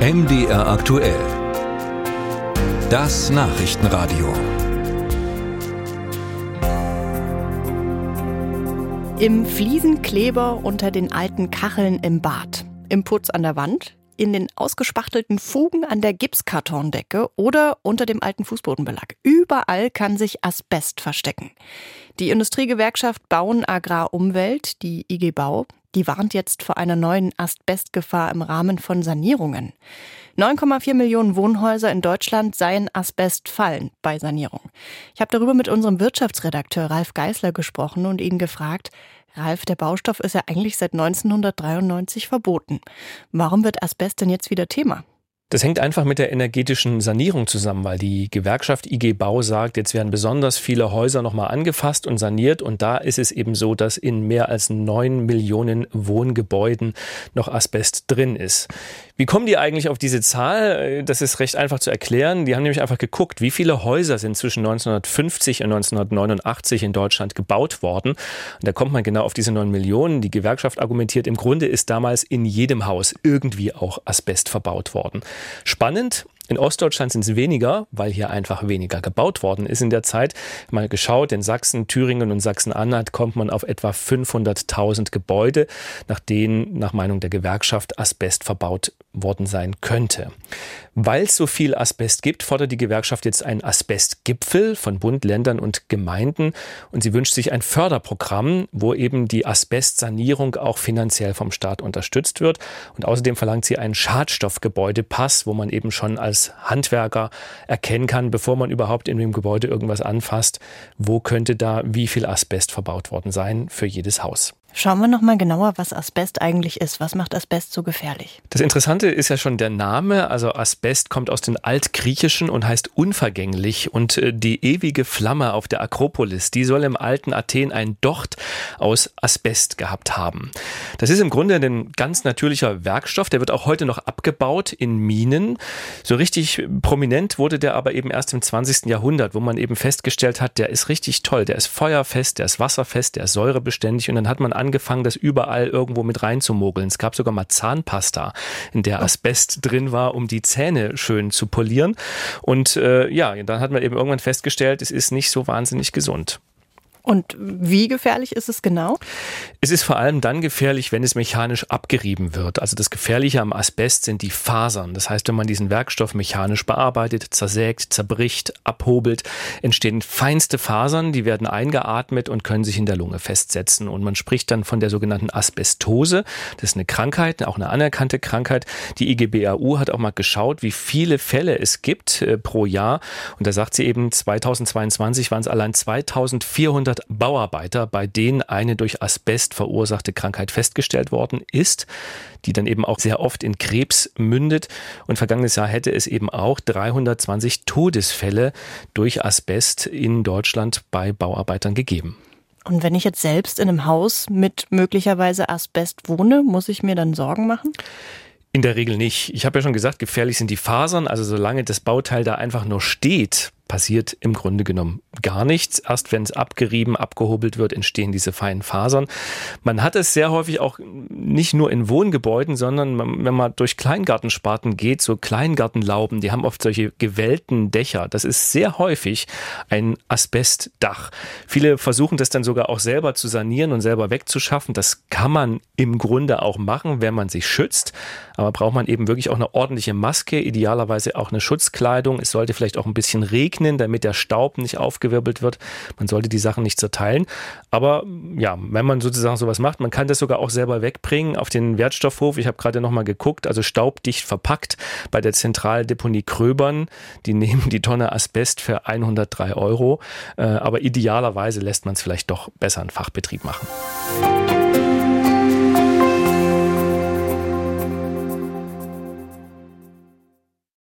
MDR aktuell. Das Nachrichtenradio. Im Fliesenkleber unter den alten Kacheln im Bad, im Putz an der Wand, in den ausgespachtelten Fugen an der Gipskartondecke oder unter dem alten Fußbodenbelag. Überall kann sich Asbest verstecken. Die Industriegewerkschaft Bauen Agrar Umwelt, die IG Bau, die warnt jetzt vor einer neuen Asbestgefahr im Rahmen von Sanierungen. 9,4 Millionen Wohnhäuser in Deutschland seien asbestfallen bei Sanierung. Ich habe darüber mit unserem Wirtschaftsredakteur Ralf Geißler gesprochen und ihn gefragt, Ralf, der Baustoff ist ja eigentlich seit 1993 verboten. Warum wird Asbest denn jetzt wieder Thema? Das hängt einfach mit der energetischen Sanierung zusammen, weil die Gewerkschaft IG Bau sagt, jetzt werden besonders viele Häuser nochmal angefasst und saniert. Und da ist es eben so, dass in mehr als neun Millionen Wohngebäuden noch Asbest drin ist. Wie kommen die eigentlich auf diese Zahl? Das ist recht einfach zu erklären. Die haben nämlich einfach geguckt, wie viele Häuser sind zwischen 1950 und 1989 in Deutschland gebaut worden. Und da kommt man genau auf diese neun Millionen. Die Gewerkschaft argumentiert, im Grunde ist damals in jedem Haus irgendwie auch Asbest verbaut worden. Spannend, in Ostdeutschland sind es weniger, weil hier einfach weniger gebaut worden ist in der Zeit. Mal geschaut, in Sachsen, Thüringen und Sachsen-Anhalt kommt man auf etwa 500.000 Gebäude, nach denen nach Meinung der Gewerkschaft Asbest verbaut worden sein könnte. Weil es so viel Asbest gibt, fordert die Gewerkschaft jetzt einen Asbestgipfel von Bund, Ländern und Gemeinden und sie wünscht sich ein Förderprogramm, wo eben die Asbestsanierung auch finanziell vom Staat unterstützt wird. Und außerdem verlangt sie einen Schadstoffgebäudepass, wo man eben schon als Handwerker erkennen kann, bevor man überhaupt in dem Gebäude irgendwas anfasst, wo könnte da wie viel Asbest verbaut worden sein für jedes Haus. Schauen wir noch mal genauer, was Asbest eigentlich ist. Was macht Asbest so gefährlich? Das Interessante ist ja schon der Name. Also Asbest kommt aus dem Altgriechischen und heißt unvergänglich. Und äh, die ewige Flamme auf der Akropolis, die soll im alten Athen ein Docht aus Asbest gehabt haben. Das ist im Grunde ein ganz natürlicher Werkstoff. Der wird auch heute noch abgebaut in Minen. So richtig prominent wurde der aber eben erst im 20. Jahrhundert, wo man eben festgestellt hat, der ist richtig toll. Der ist feuerfest, der ist wasserfest, der ist säurebeständig. Und dann hat man angefangen, das überall irgendwo mit reinzumogeln. Es gab sogar mal Zahnpasta, in der Asbest drin war, um die Zähne schön zu polieren. Und äh, ja, dann hat man eben irgendwann festgestellt, es ist nicht so wahnsinnig gesund. Und wie gefährlich ist es genau? Es ist vor allem dann gefährlich, wenn es mechanisch abgerieben wird. Also das Gefährliche am Asbest sind die Fasern. Das heißt, wenn man diesen Werkstoff mechanisch bearbeitet, zersägt, zerbricht, abhobelt, entstehen feinste Fasern, die werden eingeatmet und können sich in der Lunge festsetzen. Und man spricht dann von der sogenannten Asbestose. Das ist eine Krankheit, auch eine anerkannte Krankheit. Die IGBAU hat auch mal geschaut, wie viele Fälle es gibt äh, pro Jahr. Und da sagt sie eben, 2022 waren es allein 2400 100 Bauarbeiter, bei denen eine durch Asbest verursachte Krankheit festgestellt worden ist, die dann eben auch sehr oft in Krebs mündet. Und vergangenes Jahr hätte es eben auch 320 Todesfälle durch Asbest in Deutschland bei Bauarbeitern gegeben. Und wenn ich jetzt selbst in einem Haus mit möglicherweise Asbest wohne, muss ich mir dann Sorgen machen? In der Regel nicht. Ich habe ja schon gesagt, gefährlich sind die Fasern. Also solange das Bauteil da einfach nur steht, passiert im Grunde genommen gar nichts. Erst wenn es abgerieben, abgehobelt wird, entstehen diese feinen Fasern. Man hat es sehr häufig auch nicht nur in Wohngebäuden, sondern wenn man durch Kleingartensparten geht, so Kleingartenlauben, die haben oft solche gewellten Dächer. Das ist sehr häufig ein Asbestdach. Viele versuchen das dann sogar auch selber zu sanieren und selber wegzuschaffen. Das kann man im Grunde auch machen, wenn man sich schützt. Aber braucht man eben wirklich auch eine ordentliche Maske, idealerweise auch eine Schutzkleidung. Es sollte vielleicht auch ein bisschen regnen trocknen, damit der Staub nicht aufgewirbelt wird. Man sollte die Sachen nicht zerteilen. Aber ja, wenn man sozusagen sowas macht, man kann das sogar auch selber wegbringen auf den Wertstoffhof. Ich habe gerade nochmal geguckt, also staubdicht verpackt bei der Zentraldeponie Kröbern. Die nehmen die Tonne Asbest für 103 Euro. Äh, aber idealerweise lässt man es vielleicht doch besser in Fachbetrieb machen.